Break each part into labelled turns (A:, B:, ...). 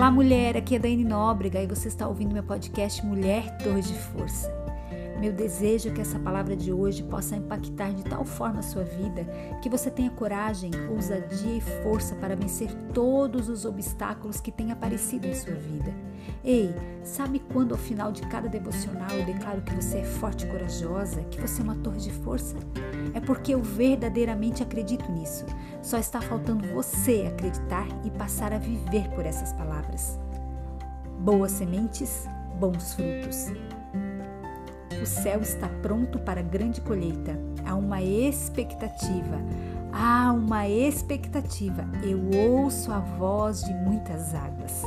A: Olá, mulher. Aqui é Daiane Nóbrega e você está ouvindo meu podcast Mulher Torre de Força. Meu desejo é que essa palavra de hoje possa impactar de tal forma a sua vida que você tenha coragem, ousadia e força para vencer todos os obstáculos que têm aparecido em sua vida. Ei, sabe quando ao final de cada devocional eu declaro que você é forte e corajosa, que você é uma torre de força? É porque eu verdadeiramente acredito nisso. Só está faltando você acreditar e passar a viver por essas palavras. Boas sementes, bons frutos. O céu está pronto para grande colheita. Há uma expectativa. Há uma expectativa. Eu ouço a voz de muitas águas.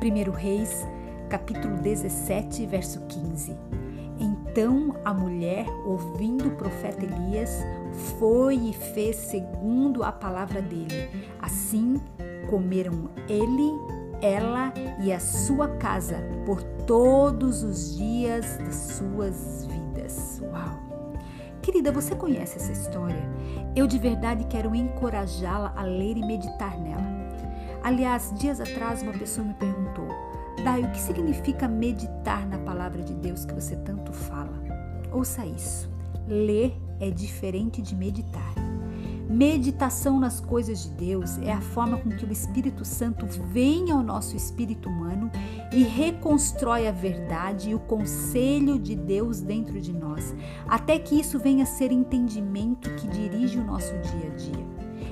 A: Primeiro Reis, capítulo 17, verso 15. Então a mulher, ouvindo o profeta Elias, foi e fez segundo a palavra dele. Assim comeram ele, ela e a sua casa por todos os dias das suas vidas. Uau! Querida, você conhece essa história? Eu de verdade quero encorajá-la a ler e meditar nela. Aliás, dias atrás uma pessoa me perguntou: Dai, o que significa meditar na palavra de Deus que você tanto fala? Ouça isso. Ler é diferente de meditar. Meditação nas coisas de Deus é a forma com que o Espírito Santo vem ao nosso espírito humano e reconstrói a verdade e o conselho de Deus dentro de nós, até que isso venha a ser entendimento que dirige o nosso dia a dia.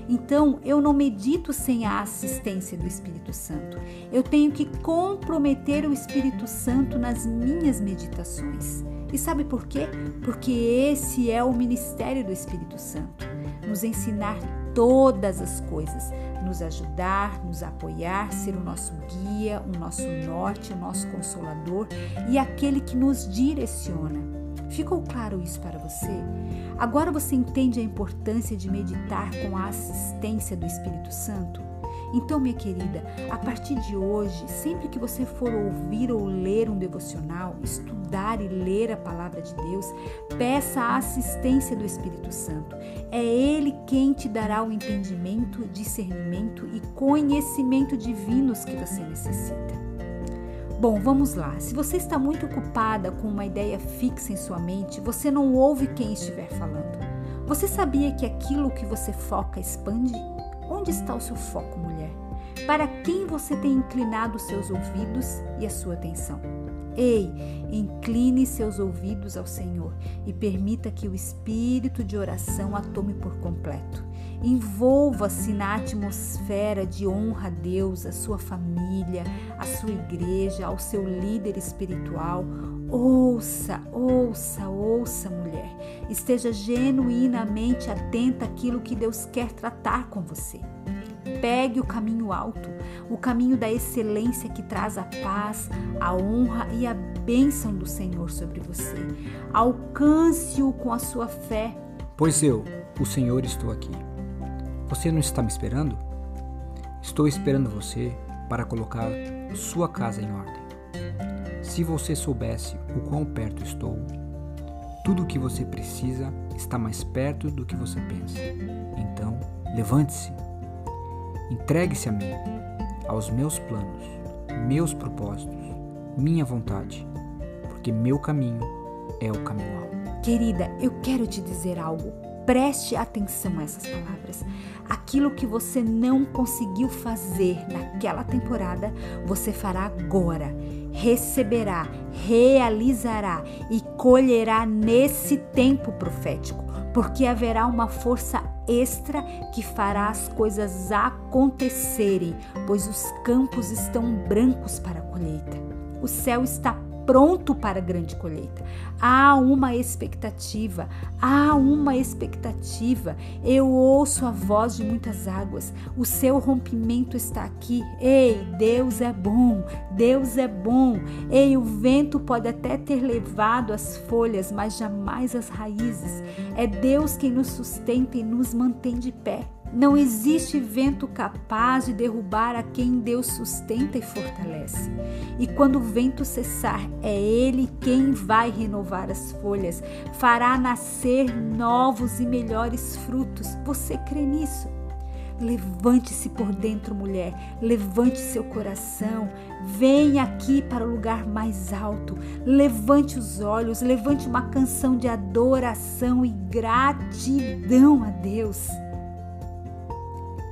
A: Então, eu não medito sem a assistência do Espírito Santo. Eu tenho que comprometer o Espírito Santo nas minhas meditações. E sabe por quê? Porque esse é o ministério do Espírito Santo nos ensinar todas as coisas, nos ajudar, nos apoiar, ser o nosso guia, o nosso norte, o nosso consolador e aquele que nos direciona. Ficou claro isso para você? Agora você entende a importância de meditar com a assistência do Espírito Santo? Então, minha querida, a partir de hoje, sempre que você for ouvir ou ler um devocional, estudar e ler a palavra de Deus, peça a assistência do Espírito Santo. É Ele quem te dará o entendimento, discernimento e conhecimento divinos que você necessita. Bom, vamos lá. Se você está muito ocupada com uma ideia fixa em sua mente, você não ouve quem estiver falando. Você sabia que aquilo que você foca expande? Onde está o seu foco, mulher? Para quem você tem inclinado seus ouvidos e a sua atenção? Ei, incline seus ouvidos ao Senhor e permita que o espírito de oração a tome por completo. Envolva-se na atmosfera de honra a Deus, a sua família, a sua igreja, ao seu líder espiritual. Ouça, ouça, ouça, mulher. Esteja genuinamente atenta àquilo que Deus quer tratar com você. Pegue o caminho alto, o caminho da excelência que traz a paz, a honra e a bênção do Senhor sobre você. Alcance-o com a sua fé.
B: Pois eu, o Senhor, estou aqui. Você não está me esperando? Estou esperando você para colocar sua casa em ordem. Se você soubesse o quão perto estou, tudo o que você precisa está mais perto do que você pensa. Então, levante-se. Entregue-se a mim, aos meus planos, meus propósitos, minha vontade, porque meu caminho é o caminho alto.
A: Querida, eu quero te dizer algo. Preste atenção a essas palavras. Aquilo que você não conseguiu fazer naquela temporada, você fará agora. Receberá, realizará e colherá nesse tempo profético, porque haverá uma força extra que fará as coisas acontecerem, pois os campos estão brancos para a colheita. O céu está pronto para a grande colheita. Há uma expectativa, há uma expectativa. Eu ouço a voz de muitas águas. O seu rompimento está aqui. Ei, Deus é bom, Deus é bom. Ei, o vento pode até ter levado as folhas, mas jamais as raízes. É Deus quem nos sustenta e nos mantém de pé. Não existe vento capaz de derrubar a quem Deus sustenta e fortalece. E quando o vento cessar, é Ele quem vai renovar as folhas, fará nascer novos e melhores frutos. Você crê nisso? Levante-se por dentro, mulher. Levante seu coração. Venha aqui para o lugar mais alto. Levante os olhos. Levante uma canção de adoração e gratidão a Deus.